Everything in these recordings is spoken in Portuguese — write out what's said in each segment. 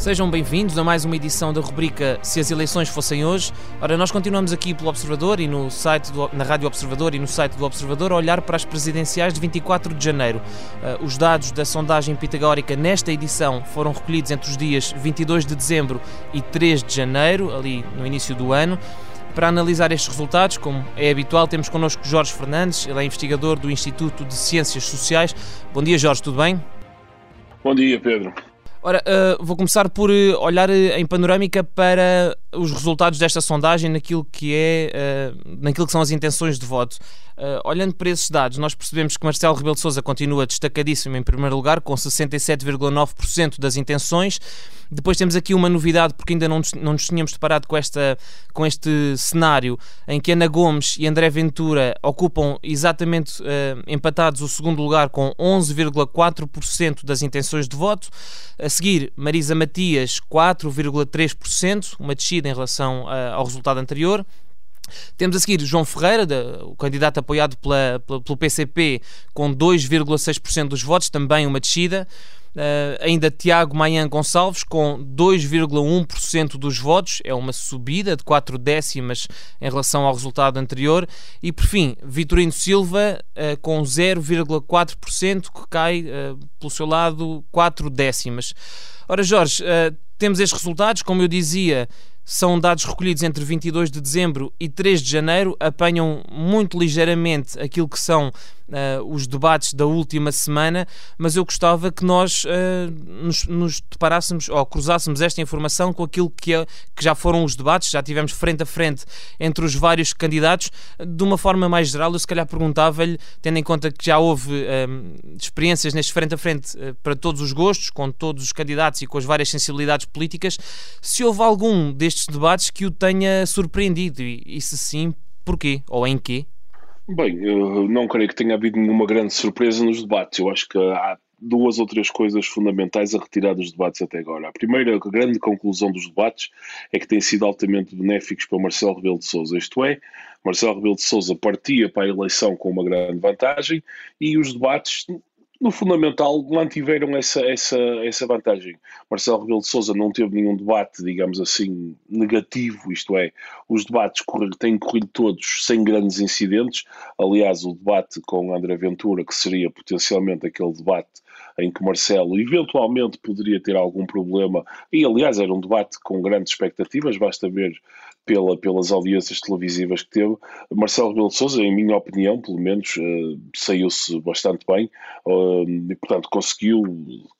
Sejam bem-vindos a mais uma edição da rubrica Se as eleições fossem hoje. Ora, nós continuamos aqui pelo Observador e no site do, na Rádio Observador e no site do Observador a olhar para as presidenciais de 24 de janeiro. Uh, os dados da sondagem pitagórica nesta edição foram recolhidos entre os dias 22 de dezembro e 3 de janeiro, ali no início do ano. Para analisar estes resultados, como é habitual, temos connosco Jorge Fernandes, ele é investigador do Instituto de Ciências Sociais. Bom dia, Jorge, tudo bem? Bom dia, Pedro. Ora, uh, vou começar por uh, olhar uh, em panorâmica para os resultados desta sondagem naquilo que é, naquilo que são as intenções de voto. olhando para esses dados, nós percebemos que Marcelo Rebelo de Sousa continua destacadíssimo em primeiro lugar, com 67,9% das intenções. Depois temos aqui uma novidade, porque ainda não, não nos tínhamos deparado com, esta, com este cenário em que Ana Gomes e André Ventura ocupam exatamente uh, empatados o segundo lugar com 11,4% das intenções de voto. A seguir, Marisa Matias, 4,3%, uma descida em relação uh, ao resultado anterior. Temos a seguir João Ferreira, o candidato apoiado pela, pela, pelo PCP, com 2,6% dos votos, também uma descida. Uh, ainda Tiago Mayan Gonçalves com 2,1% dos votos, é uma subida de 4 décimas em relação ao resultado anterior. E por fim, Vitorino Silva uh, com 0,4%, que cai uh, pelo seu lado 4 décimas. Ora, Jorge, temos estes resultados, como eu dizia, são dados recolhidos entre 22 de dezembro e 3 de janeiro, apanham muito ligeiramente aquilo que são uh, os debates da última semana, mas eu gostava que nós uh, nos, nos, deparássemos ou cruzássemos esta informação com aquilo que, é, que já foram os debates, já tivemos frente a frente entre os vários candidatos. De uma forma mais geral, eu se calhar perguntava-lhe, tendo em conta que já houve uh, experiências neste frente a frente para todos os gostos, com todos os candidatos e com as várias sensibilidades políticas, se houve algum destes debates que o tenha surpreendido e, e se sim, porquê ou em quê? Bem, eu não creio que tenha havido nenhuma grande surpresa nos debates. Eu acho que há duas ou três coisas fundamentais a retirar dos debates até agora. A primeira, grande conclusão dos debates é que têm sido altamente benéficos para Marcelo Rebelo de Sousa. Isto é, Marcelo Rebelo de Sousa partia para a eleição com uma grande vantagem e os debates no fundamental, mantiveram essa, essa, essa vantagem. Marcelo Rebelo de Sousa não teve nenhum debate, digamos assim, negativo, isto é, os debates têm corrido todos sem grandes incidentes. Aliás, o debate com André Ventura, que seria potencialmente aquele debate em que Marcelo eventualmente poderia ter algum problema, e aliás era um debate com grandes expectativas, basta ver pela, pelas audiências televisivas que teve. Marcelo Rebelo de Sousa, em minha opinião, pelo menos, uh, saiu-se bastante bem uh, e, portanto, conseguiu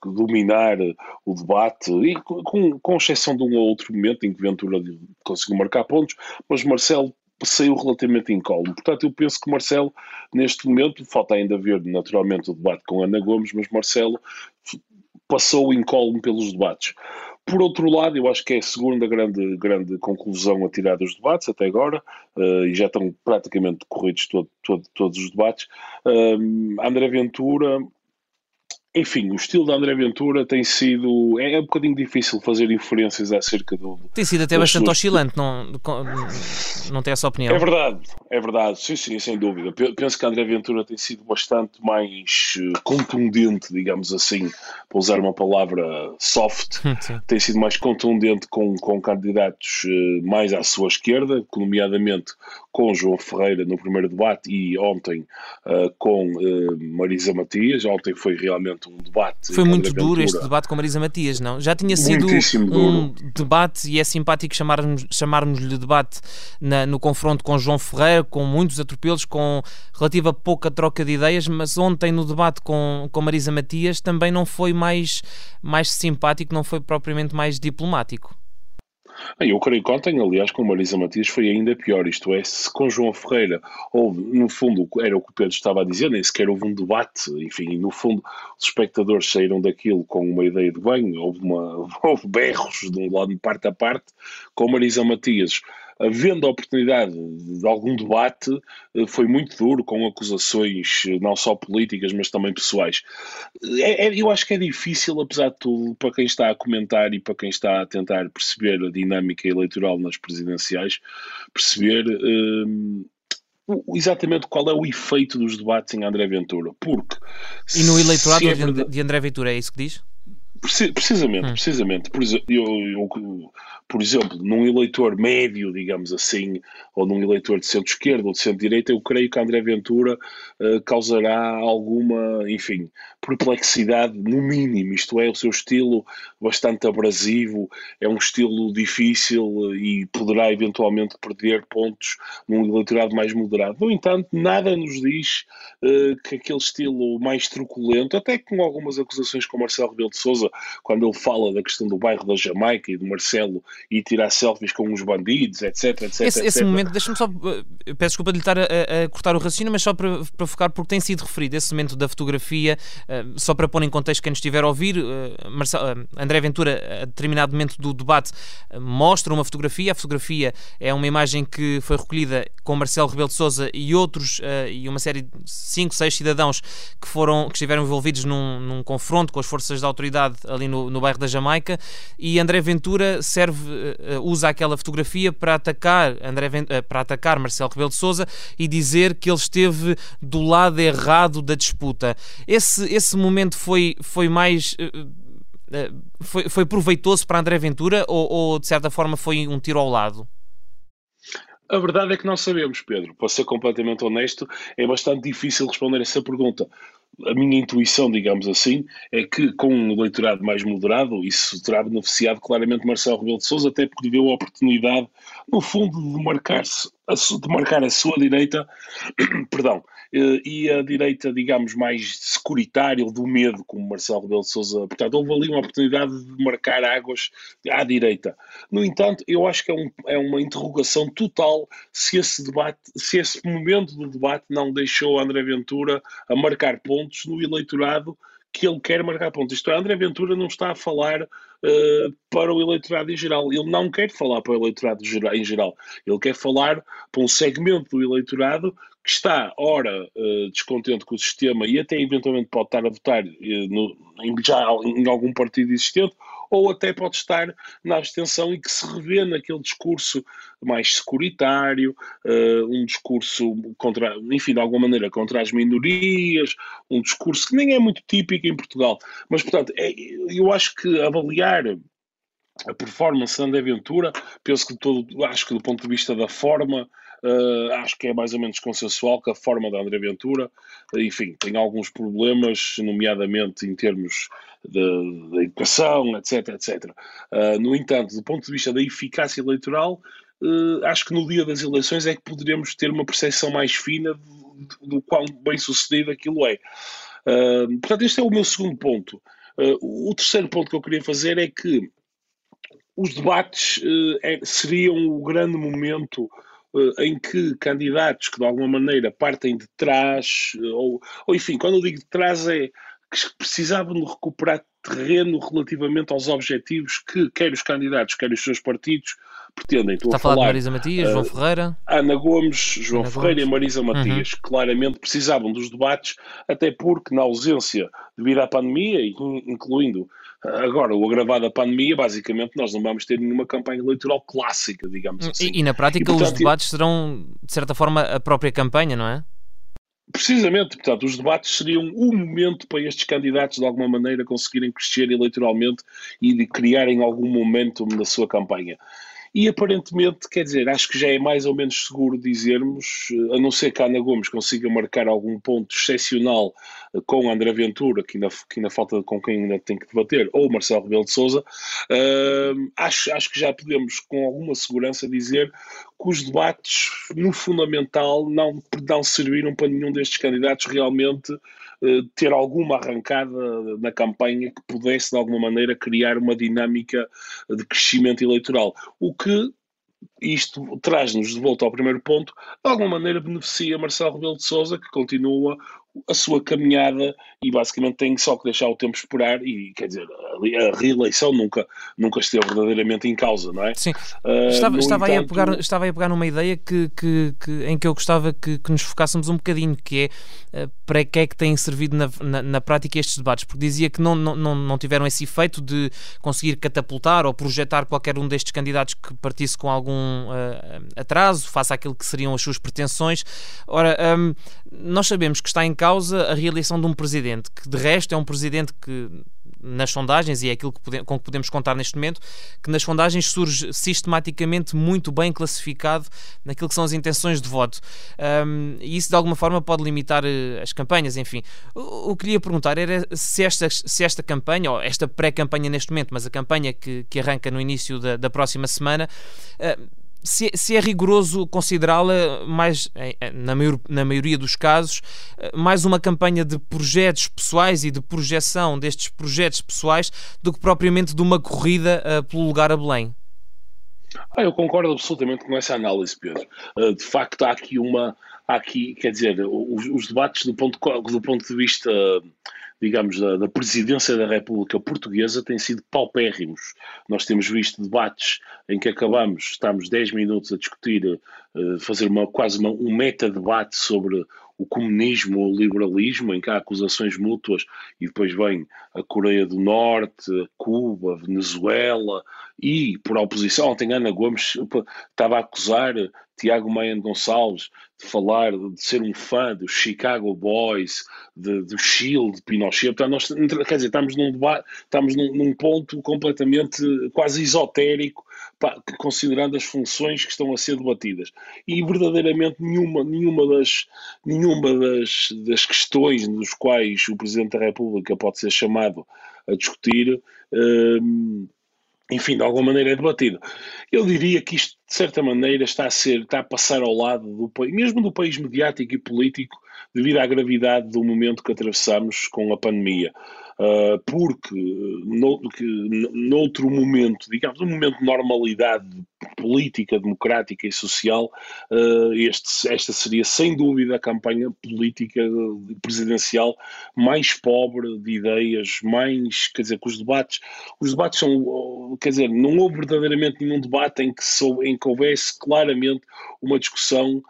dominar o debate, e com, com exceção de um ou outro momento em que Ventura conseguiu marcar pontos, mas Marcelo saiu relativamente incólume. Portanto, eu penso que Marcelo, neste momento, falta ainda ver naturalmente o debate com Ana Gomes, mas Marcelo passou incólume pelos debates. Por outro lado, eu acho que é a segunda grande, grande conclusão a tirar dos debates até agora, uh, e já estão praticamente corridos todo, todo, todos os debates. Uh, André Ventura enfim, o estilo da André Ventura tem sido. É, é um bocadinho difícil fazer inferências acerca do. Tem sido até bastante suas... oscilante, não, não tem essa opinião? É verdade, é verdade, sim, sim, sem dúvida. Penso que a André Ventura tem sido bastante mais eh, contundente, digamos assim, para usar uma palavra soft, sim. tem sido mais contundente com, com candidatos eh, mais à sua esquerda, nomeadamente com João Ferreira no primeiro debate e ontem uh, com uh, Marisa Matias. Ontem foi realmente um debate. Foi muito duro este debate com Marisa Matias, não? Já tinha sido um duro. debate e é simpático chamarmos-lhe chamarmos debate na, no confronto com João Ferreira, com muitos atropelos, com relativa pouca troca de ideias, mas ontem no debate com, com Marisa Matias também não foi mais, mais simpático, não foi propriamente mais diplomático. Eu creio que ontem, aliás, com Marisa Matias foi ainda pior, isto é, se com João Ferreira houve, no fundo, era o que o Pedro estava a dizer, nem sequer houve um debate, enfim, no fundo, os espectadores saíram daquilo com uma ideia de bem, houve, uma, houve berros de um lado de parte a parte, com Marisa Matias havendo a oportunidade de algum debate, eh, foi muito duro, com acusações eh, não só políticas, mas também pessoais. É, é, eu acho que é difícil, apesar de tudo, para quem está a comentar e para quem está a tentar perceber a dinâmica eleitoral nas presidenciais, perceber. Hum, exatamente qual é o efeito dos debates em André Ventura. Porque. E no eleitorado é de André Ventura, é isso que diz? Precisamente, hum. precisamente. Por, eu, eu, por exemplo, num eleitor médio, digamos assim, ou num eleitor de centro-esquerda ou de centro-direita, eu creio que André Ventura uh, causará alguma, enfim, perplexidade, no mínimo. Isto é, o seu estilo bastante abrasivo, é um estilo difícil e poderá eventualmente perder pontos num eleitorado mais moderado. No entanto, nada nos diz uh, que aquele estilo mais truculento, até com algumas acusações com Marcelo Rebelo de Quando ele fala da questão do bairro da Jamaica e do Marcelo e tirar selfies com os bandidos, etc, etc, esse, etc. esse momento, deixa-me só, eh, peço desculpa de lhe estar a, a, cortar o raciocínio, mas só para, para focar, porque tem sido referido esse momento da fotografia, uh, só para pôr em contexto quem nos estiver a ouvir, uh, Marcelo, André Ventura, a determinado momento do debate, mostra uma fotografia, a fotografia é uma imagem que foi recolhida com Marcelo Rebelo de Sousa e outros, e uma série de 5, 6 cidadãos que foram, que estiveram envolvidos num, num confronto com as forças da autoridade ali no, no bairro da Jamaica, e André Ventura serve uh, usa aquela fotografia para atacar, André uh, para atacar Marcelo Rebelo de Sousa e dizer que ele esteve do lado errado da disputa. Esse, esse momento foi, foi mais. foi, foi proveitoso para André Ventura ou, ou, de certa forma, foi um tiro ao lado? A verdade é que não sabemos, Pedro. Para ser completamente honesto, é bastante difícil responder essa pergunta a minha intuição, digamos assim, é que com um eleitorado mais moderado, isso terá beneficiado claramente Marcelo Rebelo de Sousa, até porque deu a oportunidade, no fundo, de marcar-se de marcar a sua direita, perdão, eh, e a direita, digamos, mais securitária do medo, como Marcelo Rebelo de Sousa. Portanto, houve ali uma oportunidade de marcar águas à direita. No entanto, eu acho que é, um, é uma interrogação total se esse debate, se esse momento do debate não deixou André Ventura a marcar pontos no eleitorado que ele quer marcar pontos. Isto é, André Ventura não está a falar uh, para o eleitorado em geral. Ele não quer falar para o eleitorado em geral. Ele quer falar para um segmento do eleitorado que está, ora, uh, descontente com o sistema e até eventualmente pode estar a votar uh, no, em, já em algum partido existente, ou até pode estar na abstenção e que se revê naquele discurso mais securitário, uh, um discurso contra, enfim, de alguma maneira contra as minorias, um discurso que nem é muito típico em Portugal. Mas, portanto, é, eu acho que avaliar a performance de André Ventura, penso que todo, acho que do ponto de vista da forma, Uh, acho que é mais ou menos consensual que a forma da André Ventura, enfim, tem alguns problemas, nomeadamente em termos da educação, etc, etc. Uh, no entanto, do ponto de vista da eficácia eleitoral, uh, acho que no dia das eleições é que poderemos ter uma percepção mais fina do, do quão bem sucedido aquilo é. portanto, este é o meu segundo ponto. O terceiro ponto que eu queria fazer é que os debates é, seriam o grande momento eh, em que candidatos que de alguma maneira partem de trás, ou, ou enfim, quando eu digo de trás é que precisavam de recuperar terreno relativamente aos objetivos que quer os candidatos, quer os seus partidos pretendem. Estou Está a falar, de Marisa Matias, uh, João Ferreira? Ana Gomes, João Ana Ferreira Gomes. e Marisa Matias, uhum. claramente precisavam dos debates, até porque na ausência devido à pandemia, incluindo Agora, o agravado da pandemia, basicamente, nós não vamos ter nenhuma campanha eleitoral clássica, digamos assim. E, e na prática, e, portanto, os debates serão, de certa forma, a própria campanha, não é? Precisamente, portanto, os debates seriam um momento para estes candidatos, de alguma maneira, conseguirem crescer eleitoralmente e de criarem algum momento na sua campanha. E aparentemente, quer dizer, acho que já é mais ou menos seguro dizermos, a não ser que a Ana Gomes consiga marcar algum ponto excepcional eh, com André Ventura, que ainda, que ainda falta com quem ainda tem que debater, ou Marcelo Rebelo de Souza, uh, acho, acho que já podemos com alguma segurança dizer que os debates, no fundamental, não, não serviram para nenhum destes candidatos realmente eh, ter alguma arrancada na campanha que pudesse, de alguma maneira, criar uma dinâmica de crescimento eleitoral. O que isto traz-nos de volta ao primeiro ponto, de alguma maneira beneficia Marcelo Rebelo de Sousa, que continua a sua caminhada e basicamente tem só que deixar o tempo esperar e quer dizer a reeleição nunca nunca esteve verdadeiramente em causa não é? Sim. Uh, estava, estava, entanto... aí a pegar estava a pegar numa ideia que, que, que em que eu gostava que, que, nos focássemos um bocadinho que é uh, para que é que têm servido na, na, na, prática estes debates? Porque dizia que não, não, não tiveram esse efeito de conseguir catapultar ou projetar qualquer um destes candidatos que partisse com algum uh, atraso face àquilo que seriam as suas pretensões. Ora um, nós sabemos que está em causa a reeleição de um presidente, que de resto é um presidente que nas sondagens, e é aquilo que pode, com que podemos contar neste momento, que nas sondagens surge sistematicamente muito bem classificado naquilo que são as intenções de voto. Um, e isso de alguma forma pode limitar uh, as campanhas, enfim. O, o que queria perguntar era se esta, se esta campanha, ou esta pré-campanha neste momento, mas a campanha que, que arranca no início da, da próxima semana, uh, se, se, é rigoroso considerá-la mais, na, maior, na maioria dos casos, eh, mais uma campanha de projetos pessoais e de projeção destes projetos pessoais do que propriamente de uma corrida uh, pelo lugar a Belém. Ah, eu concordo absolutamente com essa análise, Pedro. Uh, de facto, há aqui uma. Há aqui, quer dizer, os, os debates do ponto, do ponto de vista digamos, da, da, presidência da República Portuguesa têm sido paupérrimos. Nós temos visto debates em que acabamos, estamos 10 minutos a discutir, uh, fazer uma, quase uma, um meta-debate sobre o comunismo ou o liberalismo, em que há acusações mútuas, e depois vem a Coreia do Norte, Cuba, Venezuela, e por oposição, ontem Ana Gomes estava a acusar Tiago Maia Gonçalves de falar, de ser um fã dos Chicago Boys, do Chile, de Pinochet. Portanto, nós, quer dizer, estamos num estamos num, num ponto completamente quase esotérico, considerando as funções que estão a ser debatidas. E verdadeiramente nenhuma, nenhuma, das, nenhuma das, das questões nos quais o Presidente da República pode ser chamado a discutir. Hum, enfim, de alguma maneira é debatido. Eu diria que isto, de certa maneira, está a ser, está a passar ao lado do país, mesmo do país mediático e político, devido à gravidade do momento que atravessamos com a pandemia. Uh, porque no, noutro momento, digamos, um momento de normalidade política, democrática e social, uh, este, esta seria sem dúvida a campanha política presidencial mais pobre de ideias, mais, quer dizer, que os debates, os debates são, quer dizer, não houve verdadeiramente nenhum debate em que, sou, em que houvesse claramente uma discussão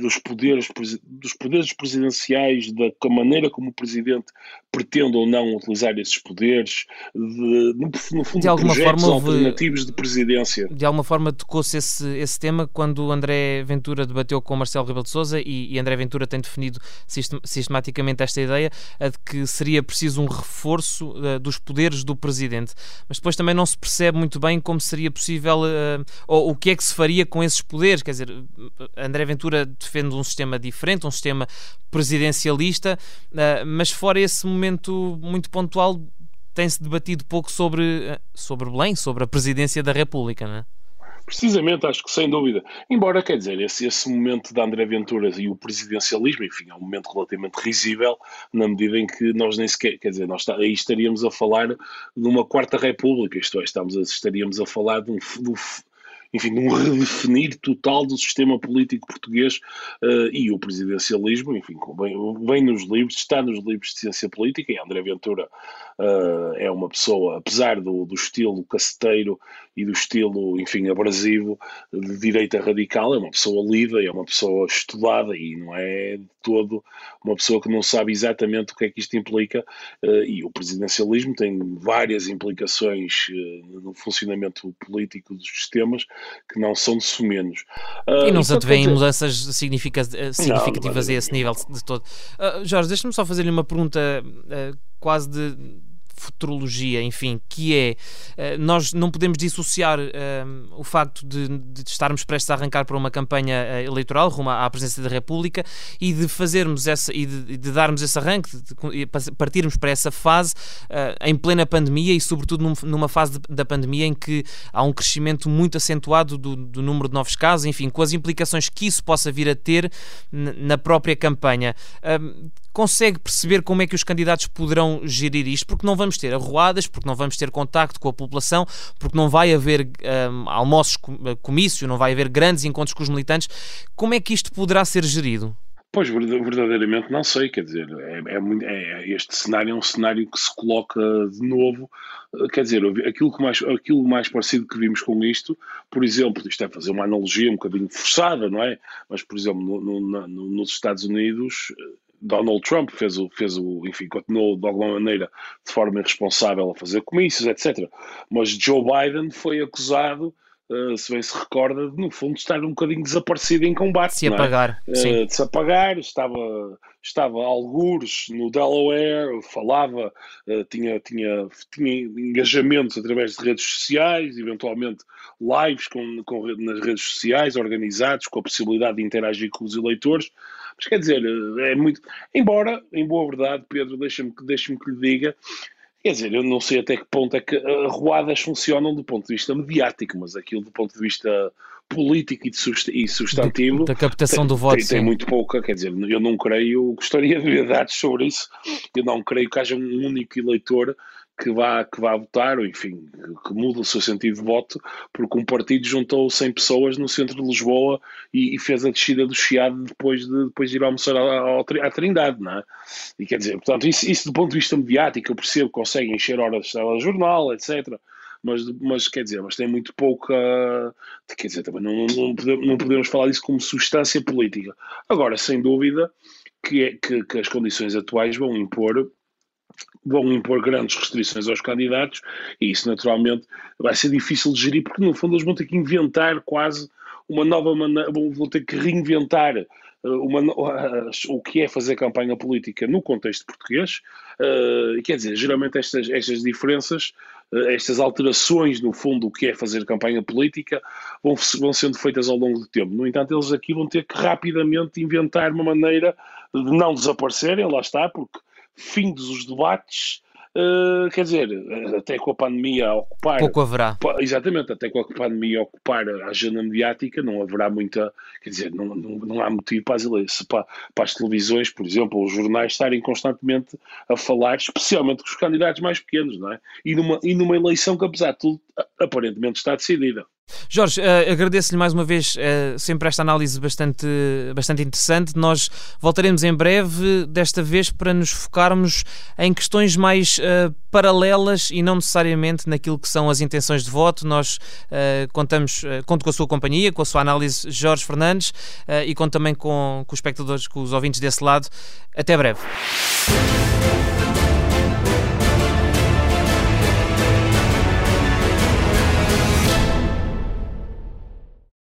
dos poderes, dos poderes presidenciais, da maneira como o presidente pretende ou não utilizar esses poderes, de, no, no fundo, de alguma projetos forma, alternativos de presidência. De alguma forma tocou-se esse, esse tema quando André Ventura debateu com Marcelo Rebelo de Sousa e, e André Ventura tem definido sistematicamente esta ideia a de que seria preciso um reforço uh, dos poderes do presidente. Mas depois também não se percebe muito bem como seria possível uh, ou o que é que se faria com esses poderes. Quer dizer, André Ventura defende um sistema diferente, um sistema presidencialista, uh, mas fora esse momento muito pontual, tem-se debatido pouco sobre, uh, sobre Belém, sobre a presidência da República, não é? Precisamente, acho que sem dúvida. Embora, quer dizer, esse, esse momento de André Ventura e o presidencialismo, enfim, é um momento relativamente risível, na medida em que nós nem sequer, quer dizer, nós aí estaríamos a falar de uma quarta república, isto é, estamos estaríamos a falar de um, de um enfim, de um redefinir total do sistema político português uh, e o presidencialismo, enfim, bem nos livros, está nos livros de ciência política, e André Ventura uh, é uma pessoa, apesar do, do estilo caceteiro e do estilo, enfim, abrasivo, de direita radical, é uma pessoa lida, é uma pessoa estudada e não é de todo uma pessoa que não sabe exatamente o que é que isto implica, uh, e o presidencialismo tem várias implicações no funcionamento político dos sistemas, que não são de sumenos. Uh, e não se antevêem dizer... mudanças eh, significativas não, não a esse nível de todo. Uh, Jorge, deixa-me só fazer-lhe uma pergunta uh, quase de futurologia, enfim, que é uh, nós não podemos dissociar uh, o facto de, de, estarmos prestes a arrancar para uma campanha uh, eleitoral rumo à presidência da República e de fazermos essa e de, de darmos esse arranque, de, partirmos para essa fase em plena pandemia e sobretudo num, numa fase da pandemia em que há um crescimento muito acentuado do, do, número de novos casos, enfim, com as implicações que isso possa vir a ter na própria campanha. Consegue perceber como é que os candidatos poderão gerir isto, porque não vamos ter arruadas, porque não vamos ter contacto com a população, porque não vai haver um, almoços, eh, comício, não vai haver grandes encontros com os militantes. Como é que isto poderá ser gerido? Pois, verdadeiramente não sei, quer dizer, é, é, é, este cenário é um cenário que se coloca de novo, eh, quer dizer, aquilo, que mais, aquilo mais parecido que vimos com isto, por exemplo, isto é fazer uma analogia um bocadinho forçada, não é? Mas, por exemplo, no, no, no, nos Estados Unidos, Donald Trump fez o, fez o, enfim, continuou de alguma maneira de forma irresponsável a fazer comícios, etc. Mas Joe Biden foi acusado Uh, se bem se recorda, no fundo, estar um bocadinho desaparecido em combate. Se apagar. É? Uh, de se apagar, estava, estava algures no Delaware, falava, uh, tinha, tinha, tinha engajamentos através de redes sociais, eventualmente lives com, com, nas redes sociais, organizados, com a possibilidade de interagir com os eleitores. Mas quer dizer, é muito. Embora, em boa verdade, Pedro, deixa-me deixa que lhe diga Quer dizer, eu não sei até que ponto é que arruadas funcionam do ponto de vista mediático, mas aquilo do ponto de vista político e, substantivo. Da captação tem, do voto. Tem, tem, muito pouca, quer dizer, eu não creio, gostaria de ver dados sobre isso, eu não creio que haja um único eleitor que vá, que vá votar, ou enfim, que mude o seu sentido de voto, porque um partido juntou 100 pessoas no centro de Lisboa e, e fez a descida do Chiado depois de, depois de ir almoçar à, à Trindade, não é? E quer dizer, portanto, isso, isso do ponto de vista mediático, eu percebo que conseguem encher horas de jornal, etc., mas, mas quer dizer, mas tem muito pouca. Quer dizer, também não, não, podemos, não podemos falar disso como substância política. Agora, sem dúvida que, é, que, que as condições atuais vão impor vão impor grandes restrições aos candidatos e isso naturalmente vai ser difícil de gerir porque no fundo eles vão ter que inventar quase uma nova maneira, vão ter que reinventar eh, uma, o que é fazer campanha política no contexto português. Uh, quer dizer, geralmente estas, estas diferenças, uh, estas alterações no fundo do que é fazer campanha política, vão, vão sendo feitas ao longo do tempo. No entanto, eles aqui vão ter que rapidamente inventar uma maneira de não desaparecerem, lá está, porque findos os debates, uh, quer dizer, até com a pandemia a ocupar. Pouco haverá. Exatamente, até com a pandemia a ocupar a agenda mediática, não haverá muita. Quer dizer, não, não, não há motivo para as, para, para as televisões, por exemplo, os jornais estarem constantemente a falar, especialmente com os candidatos mais pequenos, não é? E numa, e numa eleição que, apesar de tudo, aparentemente está decidida. Jorge, uh, agradeço-lhe mais uma vez uh, sempre esta análise bastante, bastante interessante. Nós voltaremos em breve, desta vez para nos focarmos em questões mais uh, paralelas e não necessariamente naquilo que são as intenções de voto. Nós contamos, conto com a sua companhia, com a sua análise, Jorge Fernandes, e conto também com, com os espectadores, com os ouvintes desse lado. Até breve.